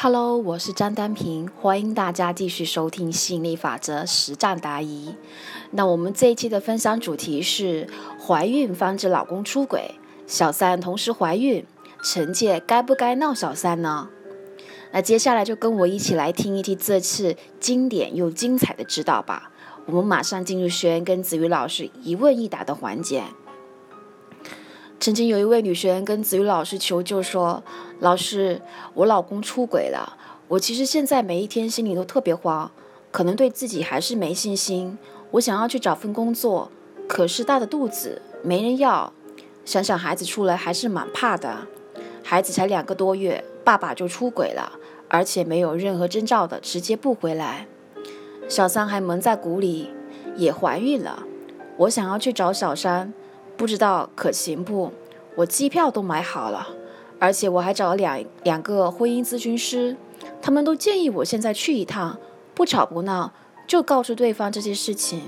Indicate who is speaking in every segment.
Speaker 1: Hello，我是张丹平，欢迎大家继续收听吸引力法则实战答疑。那我们这一期的分享主题是怀孕防止老公出轨，小三同时怀孕，臣妾该不该闹小三呢？那接下来就跟我一起来听一听这次经典又精彩的指导吧。我们马上进入学员跟子瑜老师一问一答的环节。曾经有一位女学员跟子瑜老师求救说：“老师，我老公出轨了，我其实现在每一天心里都特别慌，可能对自己还是没信心。我想要去找份工作，可是大的肚子没人要，想想孩子出来还是蛮怕的。孩子才两个多月，爸爸就出轨了，而且没有任何征兆的直接不回来。小三还蒙在鼓里，也怀孕了。我想要去找小三。”不知道可行不？我机票都买好了，而且我还找了两两个婚姻咨询师，他们都建议我现在去一趟，不吵不闹，就告诉对方这些事情。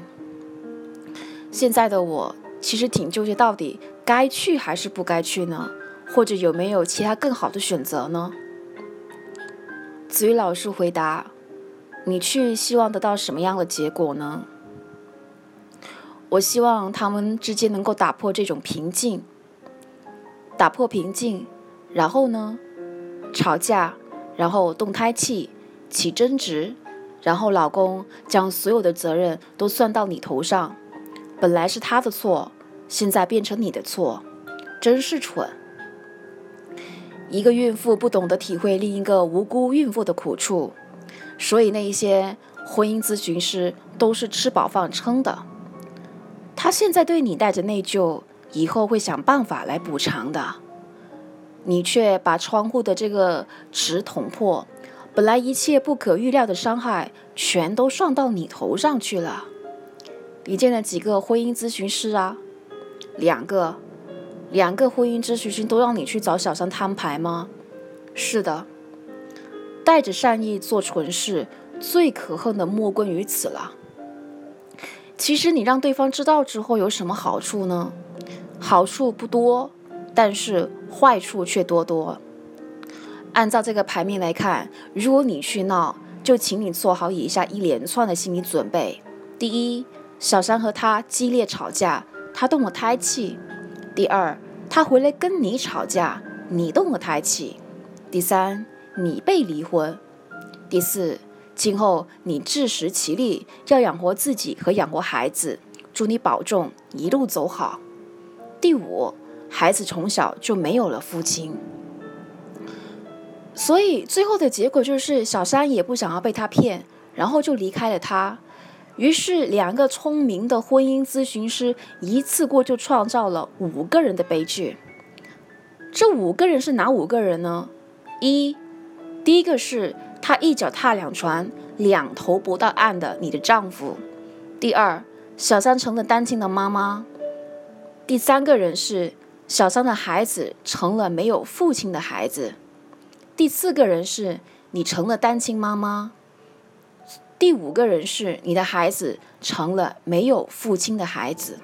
Speaker 1: 现在的我其实挺纠结，到底该去还是不该去呢？或者有没有其他更好的选择呢？子瑜老师回答：“你去希望得到什么样的结果呢？”我希望他们之间能够打破这种平静，打破平静，然后呢，吵架，然后动胎气，起争执，然后老公将所有的责任都算到你头上，本来是他的错，现在变成你的错，真是蠢。一个孕妇不懂得体会另一个无辜孕妇的苦处，所以那一些婚姻咨询师都是吃饱饭撑的。他现在对你带着内疚，以后会想办法来补偿的。你却把窗户的这个纸捅破，本来一切不可预料的伤害，全都算到你头上去了。你见了几个婚姻咨询师啊？两个，两个婚姻咨询师都让你去找小三摊牌吗？是的，带着善意做蠢事，最可恨的莫过于此了。其实你让对方知道之后有什么好处呢？好处不多，但是坏处却多多。按照这个牌面来看，如果你去闹，就请你做好以下一连串的心理准备：第一，小三和他激烈吵架，他动了胎气；第二，他回来跟你吵架，你动了胎气；第三，你被离婚；第四。今后你自食其力，要养活自己和养活孩子。祝你保重，一路走好。第五，孩子从小就没有了父亲，所以最后的结果就是小三也不想要被他骗，然后就离开了他。于是，两个聪明的婚姻咨询师一次过就创造了五个人的悲剧。这五个人是哪五个人呢？一，第一个是。他一脚踏两船，两头不到岸的你的丈夫。第二，小三成了单亲的妈妈。第三个人是小三的孩子成了没有父亲的孩子。第四个人是你成了单亲妈妈。第五个人是你的孩子成了没有父亲的孩子。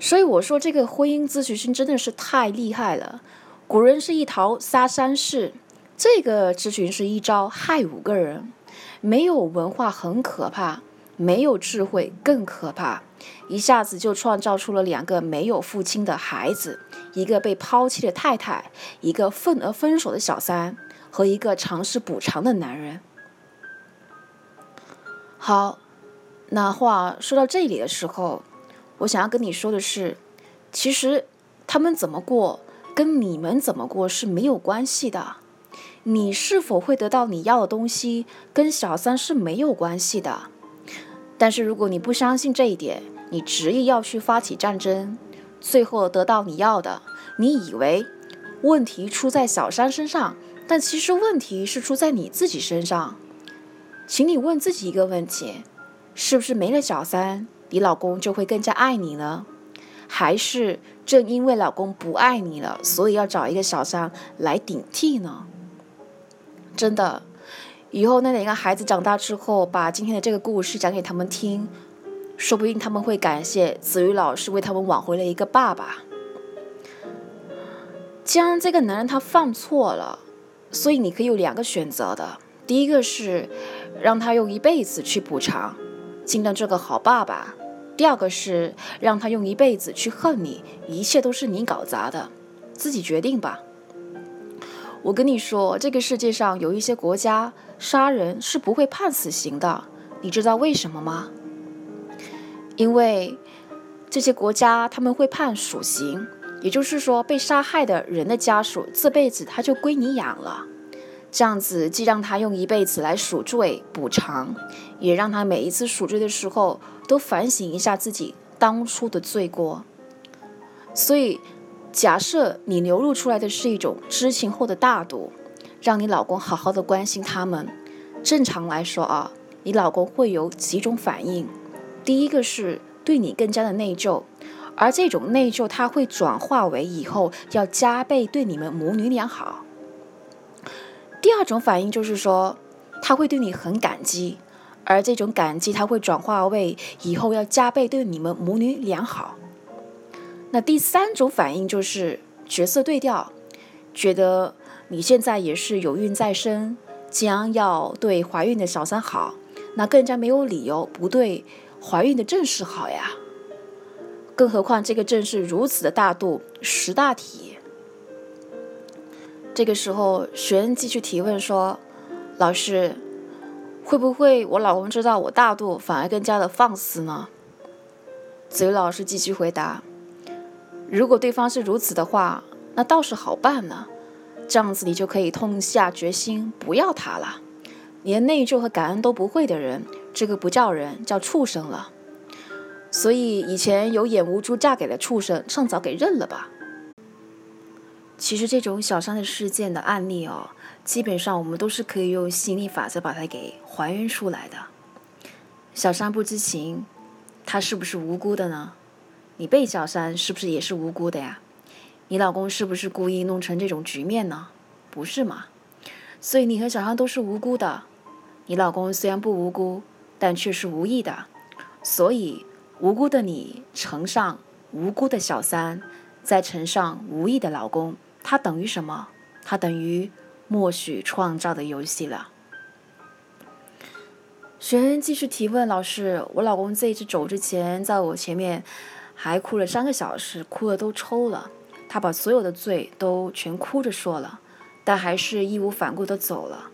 Speaker 1: 所以我说这个婚姻咨询师真的是太厉害了。古人是一逃杀三世。这个咨询是一招害五个人，没有文化很可怕，没有智慧更可怕，一下子就创造出了两个没有父亲的孩子，一个被抛弃的太太，一个愤而分手的小三，和一个尝试补偿的男人。好，那话说到这里的时候，我想要跟你说的是，其实他们怎么过，跟你们怎么过是没有关系的。你是否会得到你要的东西，跟小三是没有关系的。但是如果你不相信这一点，你执意要去发起战争，最后得到你要的，你以为问题出在小三身上，但其实问题是出在你自己身上。请你问自己一个问题：是不是没了小三，你老公就会更加爱你呢？还是正因为老公不爱你了，所以要找一个小三来顶替呢？真的，以后那两个孩子长大之后，把今天的这个故事讲给他们听，说不定他们会感谢子瑜老师为他们挽回了一个爸爸。既然这个男人他犯错了，所以你可以有两个选择的，第一个是让他用一辈子去补偿，尽量做个好爸爸；第二个是让他用一辈子去恨你，一切都是你搞砸的，自己决定吧。我跟你说，这个世界上有一些国家杀人是不会判死刑的，你知道为什么吗？因为这些国家他们会判属刑。也就是说，被杀害的人的家属这辈子他就归你养了，这样子既让他用一辈子来赎罪补偿，也让他每一次赎罪的时候都反省一下自己当初的罪过。所以，假设你流露出来的是一种知情后的大度，让你老公好好的关心他们，正常来说啊，你老公会有几种反应，第一个是对你更加的内疚。而这种内疚，它会转化为以后要加倍对你们母女俩好。第二种反应就是说，他会对你很感激，而这种感激，他会转化为以后要加倍对你们母女俩好。那第三种反应就是角色对调，觉得你现在也是有孕在身，将要对怀孕的小三好，那更加没有理由不对怀孕的正室好呀。更何况这个正是如此的大度识大体。这个时候，学恩继续提问说：“老师，会不会我老公知道我大度，反而更加的放肆呢？”子瑜老师继续回答：“如果对方是如此的话，那倒是好办呢。这样子你就可以痛下决心不要他了。连内疚和感恩都不会的人，这个不叫人，叫畜生了。”所以以前有眼无珠嫁给了畜生，趁早给认了吧。其实这种小三的事件的案例哦，基本上我们都是可以用心理法则把它给还原出来的。小三不知情，他是不是无辜的呢？你被小三是不是也是无辜的呀？你老公是不是故意弄成这种局面呢？不是嘛？所以你和小三都是无辜的。你老公虽然不无辜，但却是无意的。所以。无辜的你乘上无辜的小三，再乘上无意的老公，他等于什么？他等于默许创造的游戏了。学员继续提问：老师，我老公这一次走之前，在我前面还哭了三个小时，哭的都抽了。他把所有的罪都全哭着说了，但还是义无反顾的走了。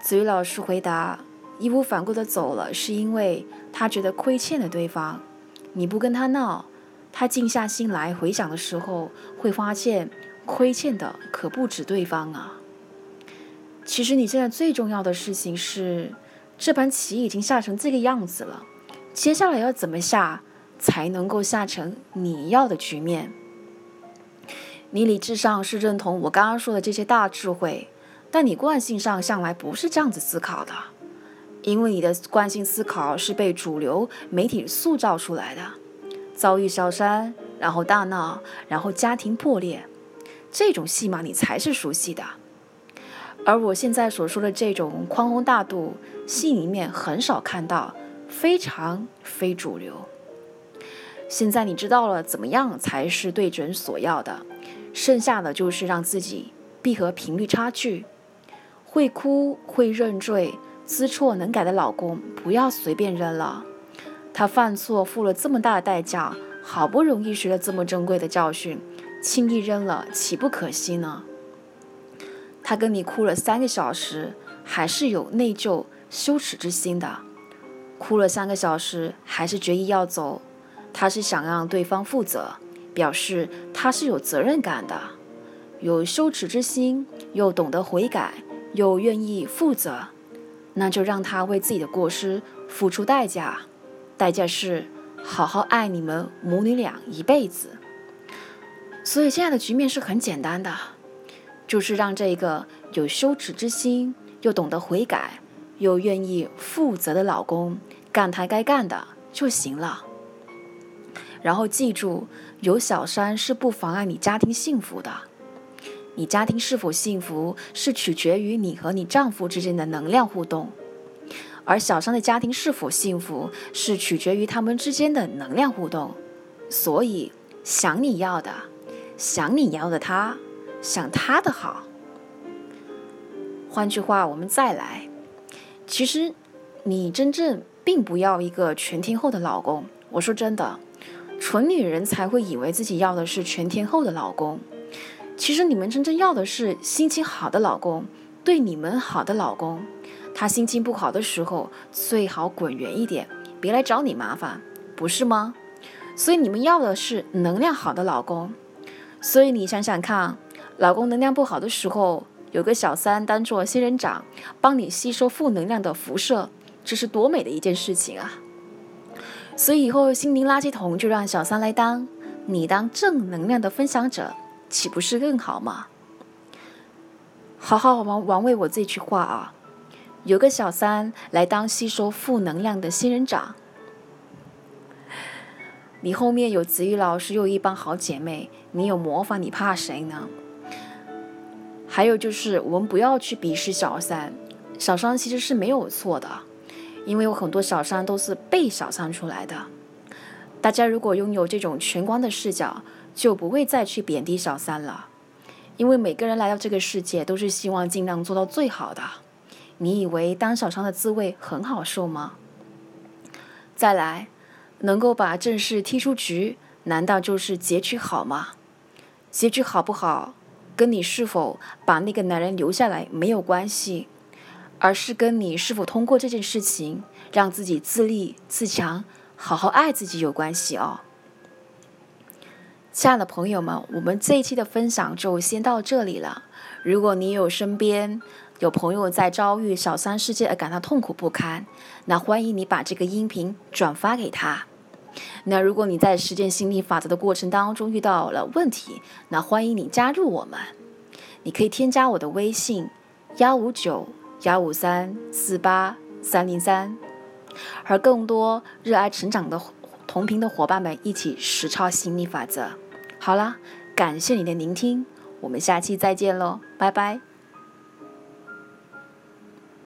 Speaker 1: 子瑜老师回答。义无反顾的走了，是因为他觉得亏欠了对方。你不跟他闹，他静下心来回想的时候，会发现亏欠的可不止对方啊。其实你现在最重要的事情是，这盘棋已经下成这个样子了，接下来要怎么下才能够下成你要的局面？你理智上是认同我刚刚说的这些大智慧，但你惯性上向来不是这样子思考的。因为你的惯性思考是被主流媒体塑造出来的，遭遇小三，然后大闹，然后家庭破裂，这种戏码你才是熟悉的。而我现在所说的这种宽宏大度，戏里面很少看到，非常非主流。现在你知道了怎么样才是对准所要的，剩下的就是让自己闭合频率差距，会哭会认罪。知错能改的老公，不要随便扔了。他犯错，付了这么大的代价，好不容易学了这么珍贵的教训，轻易扔了，岂不可惜呢？他跟你哭了三个小时，还是有内疚、羞耻之心的。哭了三个小时，还是决意要走，他是想让对方负责，表示他是有责任感的，有羞耻之心，又懂得悔改，又愿意负责。那就让他为自己的过失付出代价，代价是好好爱你们母女俩一辈子。所以现在的局面是很简单的，就是让这个有羞耻之心，又懂得悔改，又愿意负责的老公干他该干的就行了。然后记住，有小三是不妨碍你家庭幸福的。你家庭是否幸福，是取决于你和你丈夫之间的能量互动；而小三的家庭是否幸福，是取决于他们之间的能量互动。所以，想你要的，想你要的他，想他的好，换句话，我们再来。其实，你真正并不要一个全天候的老公。我说真的，纯女人才会以为自己要的是全天候的老公。其实，你们真正要的是心情好的老公，对你们好的老公。他心情不好的时候，最好滚远一点，别来找你麻烦，不是吗？所以，你们要的是能量好的老公。所以，你想想看，老公能量不好的时候。有个小三当做仙人掌，帮你吸收负能量的辐射，这是多美的一件事情啊！所以以后心灵垃圾桶就让小三来当，你当正能量的分享者，岂不是更好吗？好好玩玩味我这句话啊！有个小三来当吸收负能量的仙人掌，你后面有子玉老师，又一帮好姐妹，你有魔法，你怕谁呢？还有就是，我们不要去鄙视小三，小三其实是没有错的，因为有很多小三都是被小三出来的。大家如果拥有这种全观的视角，就不会再去贬低小三了，因为每个人来到这个世界都是希望尽量做到最好的。你以为当小三的滋味很好受吗？再来，能够把正事踢出局，难道就是结局好吗？结局好不好？跟你是否把那个男人留下来没有关系，而是跟你是否通过这件事情让自己自立自强，好好爱自己有关系哦。亲爱的朋友们，我们这一期的分享就先到这里了。如果你有身边有朋友在遭遇小三事件而感到痛苦不堪，那欢迎你把这个音频转发给他。那如果你在实践心理法则的过程当中遇到了问题，那欢迎你加入我们。你可以添加我的微信：幺五九幺五三四八三零三，和更多热爱成长的同频的伙伴们一起实操心理法则。好了，感谢你的聆听，我们下期再见喽，拜拜。